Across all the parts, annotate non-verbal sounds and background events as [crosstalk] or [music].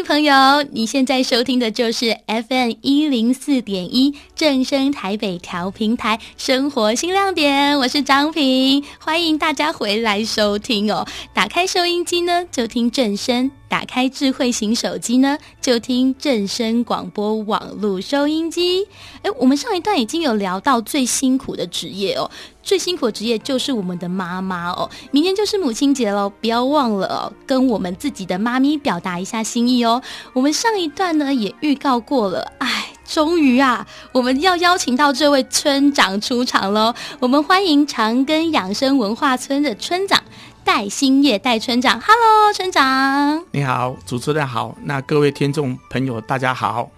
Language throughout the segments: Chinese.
朋友，你现在收听的就是 FM 一零四点一正声台北调平台生活新亮点，我是张平，欢迎大家回来收听哦。打开收音机呢，就听正声；打开智慧型手机呢，就听正声广播网络收音机。哎，我们上一段已经有聊到最辛苦的职业哦。最辛苦的职业就是我们的妈妈哦，明天就是母亲节喽，不要忘了，跟我们自己的妈咪表达一下心意哦。我们上一段呢也预告过了，哎，终于啊，我们要邀请到这位村长出场喽。我们欢迎长庚养生文化村的村长戴新业戴村长，Hello，村长。你好，主持人好，那各位听众朋友大家好。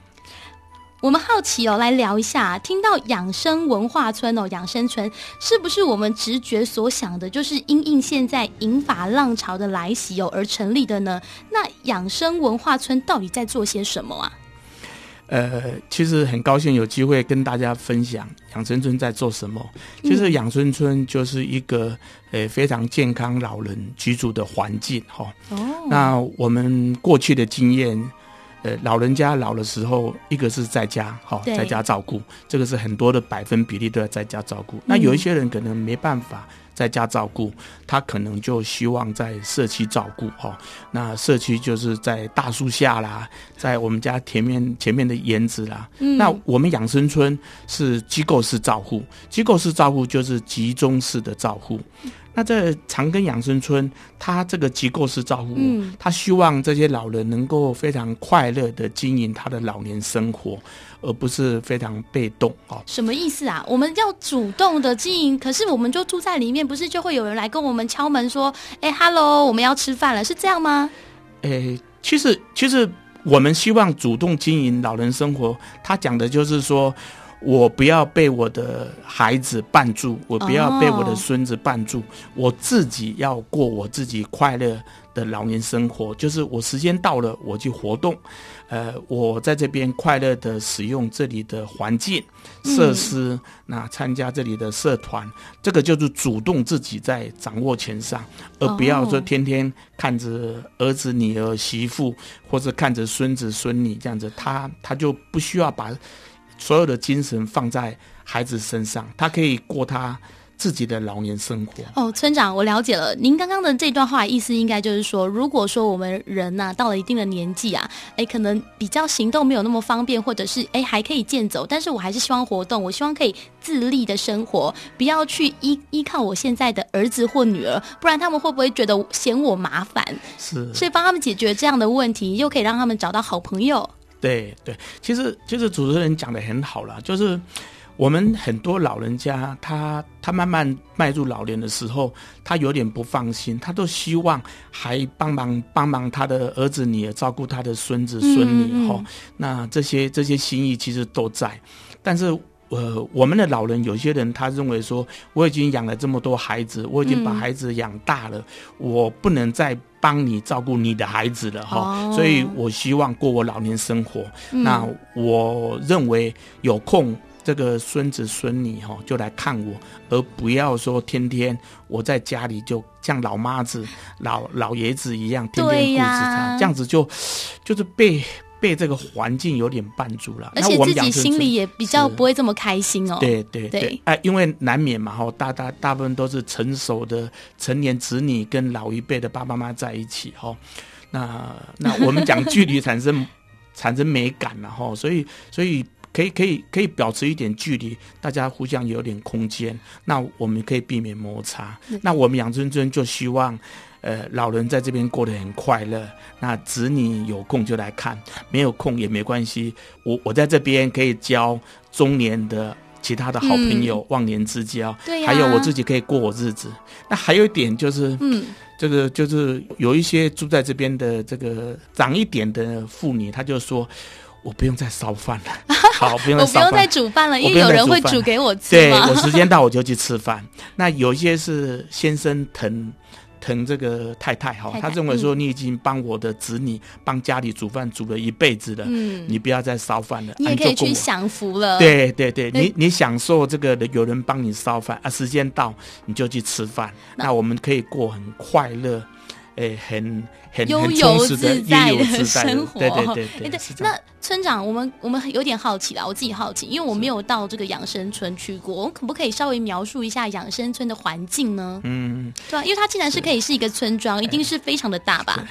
我们好奇哦，来聊一下，听到养生文化村哦，养生村是不是我们直觉所想的，就是因应现在银发浪潮的来袭哦而成立的呢？那养生文化村到底在做些什么啊？呃，其实很高兴有机会跟大家分享养生村在做什么。其实养生村就是一个呃非常健康老人居住的环境哈。哦，那我们过去的经验。呃，老人家老的时候，一个是在家，好、哦，在家照顾，这个是很多的百分比例都要在家照顾。那有一些人可能没办法在家照顾，他可能就希望在社区照顾，哈、哦。那社区就是在大树下啦，在我们家前面前面的园子啦。嗯、那我们养生村是机构式照护，机构式照护就是集中式的照护。那在长庚养生村，他这个机构式照顾，嗯，他希望这些老人能够非常快乐的经营他的老年生活，而不是非常被动哦。什么意思啊？我们要主动的经营，可是我们就住在里面，不是就会有人来跟我们敲门说：“哎，Hello，我们要吃饭了。”是这样吗？哎，其实其实我们希望主动经营老人生活，他讲的就是说。我不要被我的孩子绊住，我不要被我的孙子绊住，我自己要过我自己快乐的老年生活。就是我时间到了，我去活动，呃，我在这边快乐的使用这里的环境设施，嗯、那参加这里的社团，这个就是主动自己在掌握权上，而不要说天天看着儿子、女儿、媳妇，或者看着孙子、孙女这样子，他他就不需要把。所有的精神放在孩子身上，他可以过他自己的老年生活。哦，村长，我了解了。您刚刚的这段话意思，应该就是说，如果说我们人呐、啊、到了一定的年纪啊，哎，可能比较行动没有那么方便，或者是哎还可以健走，但是我还是希望活动，我希望可以自立的生活，不要去依依靠我现在的儿子或女儿，不然他们会不会觉得嫌我麻烦？是，所以帮他们解决这样的问题，又可以让他们找到好朋友。对对，其实其实主持人讲的很好了，就是我们很多老人家，他他慢慢迈入老年的时候，他有点不放心，他都希望还帮忙帮忙他的儿子女儿照顾他的孙子孙女哈、嗯嗯哦。那这些这些心意其实都在，但是呃，我们的老人有些人他认为说，我已经养了这么多孩子，我已经把孩子养大了，嗯、我不能再。帮你照顾你的孩子了哈，所以我希望过我老年生活。嗯、那我认为有空这个孙子孙女哈就来看我，而不要说天天我在家里就像老妈子、老老爷子一样天天顾着他，这样子就就是被。被这个环境有点绊住了，而且自己心里也比较不会这么开心哦。对对对，哎，因为难免嘛，哈，大大大部分都是成熟的成年子女跟老一辈的爸爸妈妈在一起，哈，那那我们讲距离产生 [laughs] 产生美感了，哈，所以所以可以可以可以保持一点距离，大家互相有点空间，那我们可以避免摩擦。那我们养尊尊就希望。呃，老人在这边过得很快乐，那子女有空就来看，没有空也没关系。我我在这边可以交中年的其他的好朋友，嗯、忘年之交。对、啊、还有我自己可以过我日子。那还有一点就是，嗯，这个就是有一些住在这边的这个长一点的妇女，她就说，我不用再烧饭了，[laughs] 好，不用再烧饭，我不用再煮饭了，因为有人会煮给我吃。对，我时间到我就去吃饭。那有一些是先生疼。疼这个太太哈，他认为说，你已经帮我的子女帮家里煮饭煮了一辈子了，嗯，你不要再烧饭了，你也可以去享福了。对对对，你你享受这个有人帮你烧饭啊，时间到你就去吃饭，那我们可以过很快乐、诶很很悠游自在的生活。对对对。那村长，我们我们有点好奇啦，我自己好奇，因为我没有到这个养生村去过，我们可不可以稍微描述一下养生村的环境呢？嗯，对啊，因为它既然是可以是一个村庄，一定是非常的大吧？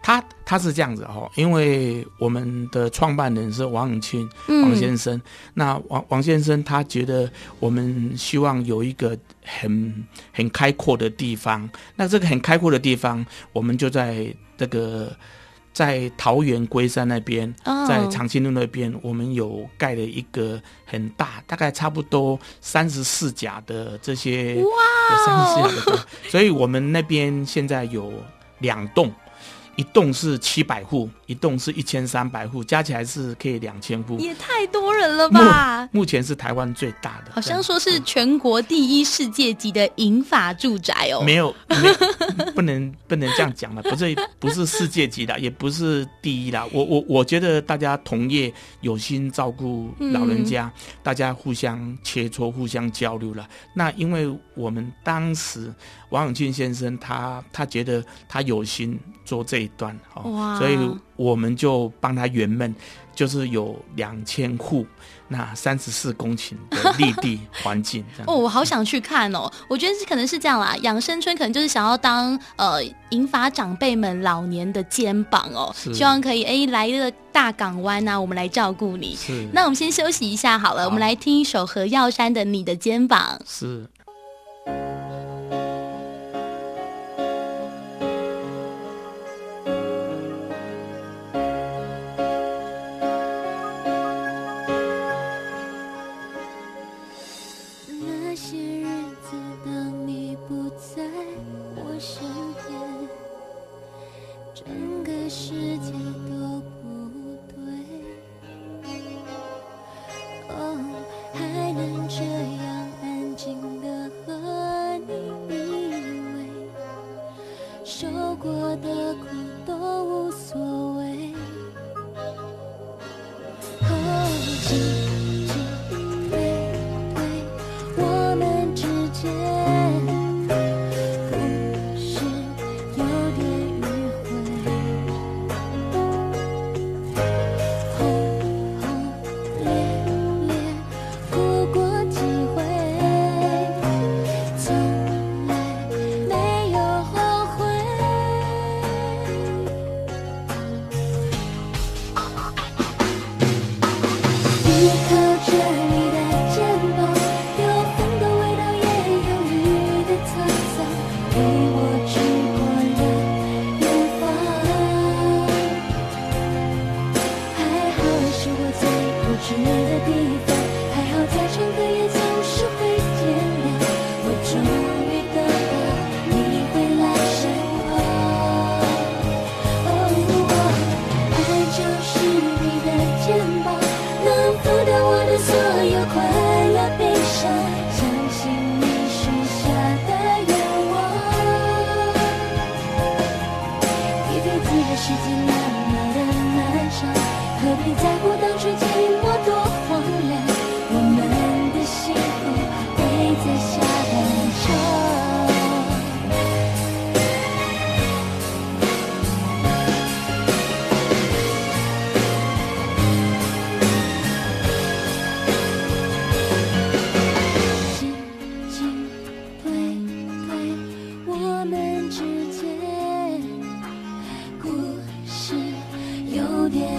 他他是这样子哈，因为我们的创办人是王永庆王先生，嗯、那王王先生他觉得我们希望有一个很很开阔的地方，那这个很开阔的地方，我们就在这个在桃园龟山那边，在长青路那边，我们有盖了一个很大，大概差不多三十四甲的这些哇，三十四甲的，所以我们那边现在有两栋。一栋是七百户，一栋是一千三百户，加起来是可以两千户，也太多人了吧？目，目前是台湾最大的，好像说是全国第一世界级的银发住宅哦。没有，没有，[laughs] 不能不能这样讲了，不是不是世界级的，也不是第一啦。我我我觉得大家同业有心照顾老人家，嗯、大家互相切磋，互相交流了。那因为我们当时王永庆先生他他觉得他有心做这一。段哦，所以我们就帮他圆梦，就是有两千户，那三十四公顷的绿地环境。[laughs] 哦，我好想去看哦！我觉得是可能是这样啦，养生村可能就是想要当呃引发长辈们老年的肩膀哦，希望可以哎来一个大港湾呐、啊，我们来照顾你。是，那我们先休息一下好了，好，我们来听一首何耀珊的《你的肩膀》。是。keep 别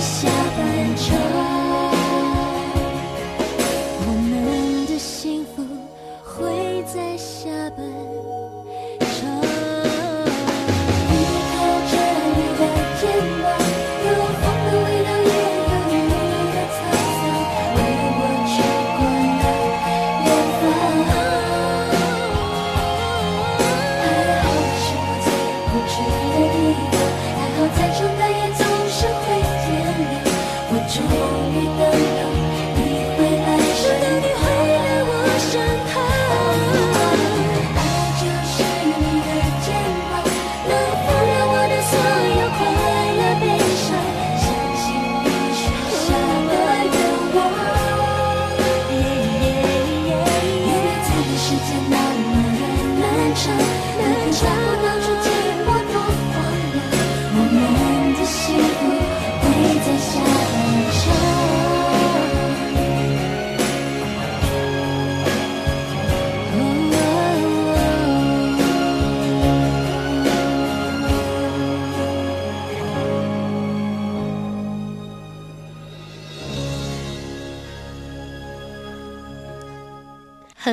想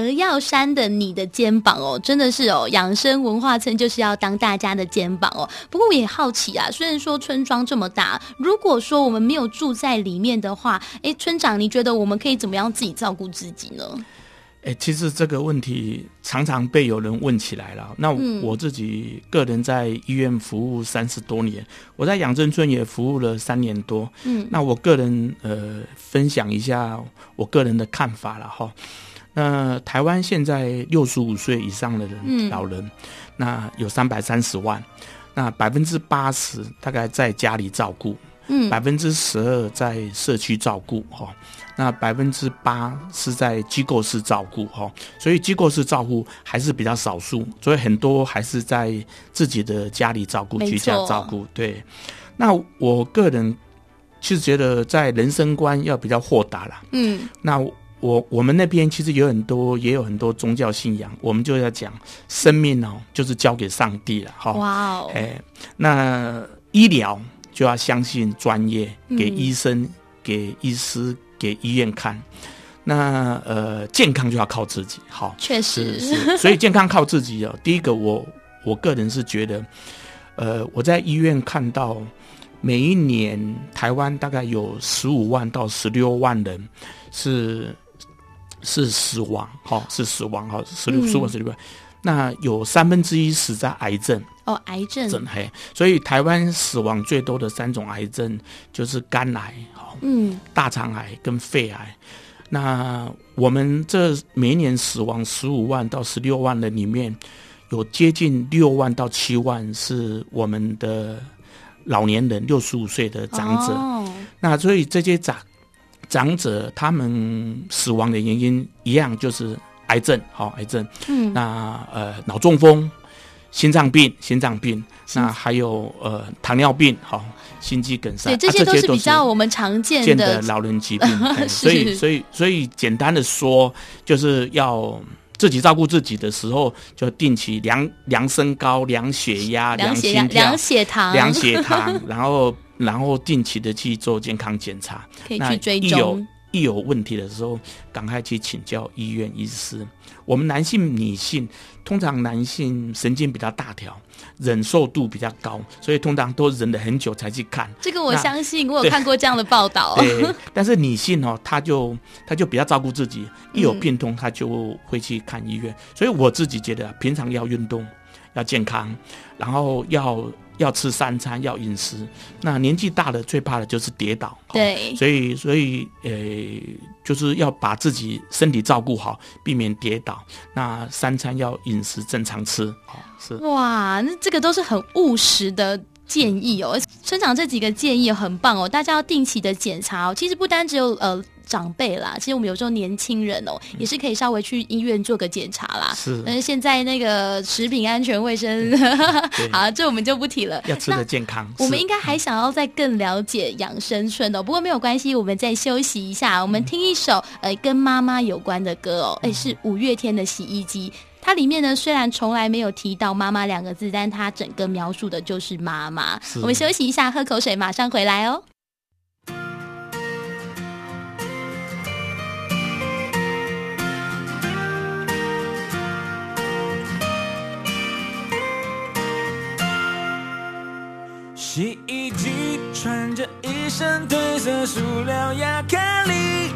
何耀珊的你的肩膀哦，真的是哦，养生文化村就是要当大家的肩膀哦。不过我也好奇啊，虽然说村庄这么大，如果说我们没有住在里面的话，哎，村长，你觉得我们可以怎么样自己照顾自己呢？哎，其实这个问题常常被有人问起来了。那我自己个人在医院服务三十多年，我在养生村也服务了三年多。嗯，那我个人呃分享一下我个人的看法了哈。那台湾现在六十五岁以上的人，嗯、老人，那有三百三十万，那百分之八十大概在家里照顾，嗯，百分之十二在社区照顾，哈。那百分之八是在机构式照顾哈，所以机构式照顾还是比较少数，所以很多还是在自己的家里照顾，居家照顾。对，那我个人其实觉得在人生观要比较豁达啦。嗯，那我我们那边其实有很多也有很多宗教信仰，我们就要讲生命哦，就是交给上帝了哈。哇哦，哎，那医疗就要相信专业，给医生，嗯、给医师。给医院看，那呃，健康就要靠自己。好，确实是，是，所以健康靠自己哦。[laughs] 第一个我，我我个人是觉得，呃，我在医院看到每一年台湾大概有十五万到十六万人是是死亡，好，是死亡，好，十六十五十六万，那有三分之一死在癌症。哦，癌症，嘿，所以台湾死亡最多的三种癌症就是肝癌。嗯，大肠癌跟肺癌，那我们这每年死亡十五万到十六万人里面，有接近六万到七万是我们的老年人，六十五岁的长者。哦、那所以这些长长者他们死亡的原因一样，就是癌症，好，癌症。嗯，那呃脑中风、心脏病、心脏病，那还有呃糖尿病，好。心肌梗塞，对，这些都是比较我们常见的，的老人疾病，[laughs] 所以，所以，所以，简单的说，就是要自己照顾自己的时候，就定期量量身高、量血压、量心跳、量血糖、量血糖，[laughs] 然后，然后定期的去做健康检查，可以去追踪。一有问题的时候，赶快去请教医院医师。我们男性、女性，通常男性神经比较大条，忍受度比较高，所以通常都忍了很久才去看。这个我相信，我有看过这样的报道。对，但是女性哦，她就她就比较照顾自己，一有病痛，她就会去看医院。嗯、所以我自己觉得，平常要运动，要健康，然后要。要吃三餐，要饮食。那年纪大了，最怕的就是跌倒。对，所以，所以，呃，就是要把自己身体照顾好，避免跌倒。那三餐要饮食正常吃。好，是。哇，那这个都是很务实的建议哦。村长这几个建议很棒哦，大家要定期的检查哦。其实不单只有呃。长辈啦，其实我们有时候年轻人哦，也是可以稍微去医院做个检查啦。是，但是现在那个食品安全卫生，[laughs] 好，这我们就不提了。要吃的健康。我们应该还想要再更了解养生村哦，不过没有关系，我们再休息一下，我们听一首呃跟妈妈有关的歌哦，哎，是五月天的洗衣机，它里面呢虽然从来没有提到妈妈两个字，但它整个描述的就是妈妈。我们休息一下，喝口水，马上回来哦。身褪色塑料亚克力，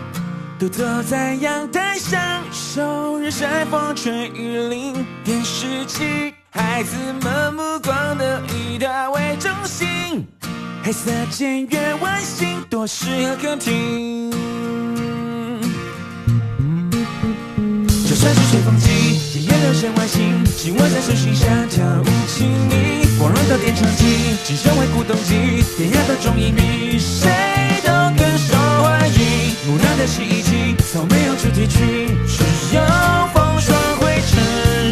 独坐在阳台上受日晒风吹雨淋。电视机，孩子们目光都以它为中心，黑色简约外形多适合客厅。吹风机，也流线外形，紧握在手心下跳舞亲密。光荣的电唱机，机身为古董机，典雅的中音比谁都更受欢迎。木讷的洗衣机，从没有主题曲，只有风霜灰尘，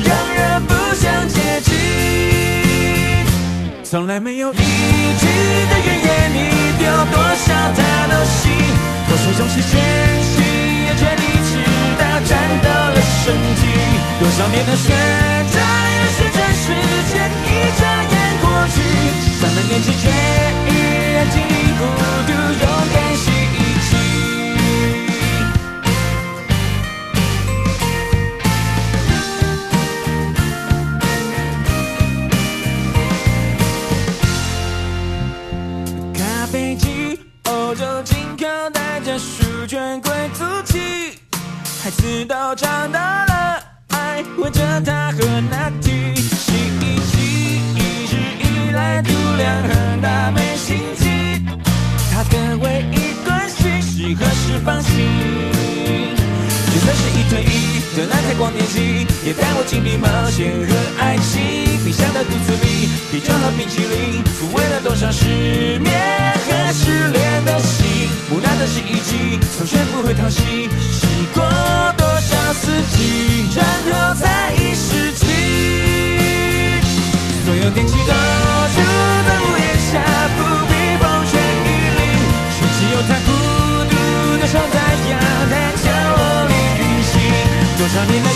让人不想接近。从来没有一句的怨言，你丢多少他都信。多少种是艰辛，也全力少年的雪，转眼时间，时间一眨眼过去，咱们年纪却依然经历孤独，勇敢。和那提洗衣机，一直以来度量很大，没心机。它的唯一关心是何时放晴。就算是一对一的那台光电机，也带我经历冒险和爱情。冰箱的肚子里，啤酒和冰淇淋，抚慰了多少失眠和失恋的心。木讷的洗衣机，从学不会讨喜，洗过多少四季，然后才有电器都住在屋檐下，不必风吹雨淋，却只有它孤独的守在阳台角落里运行。多少年。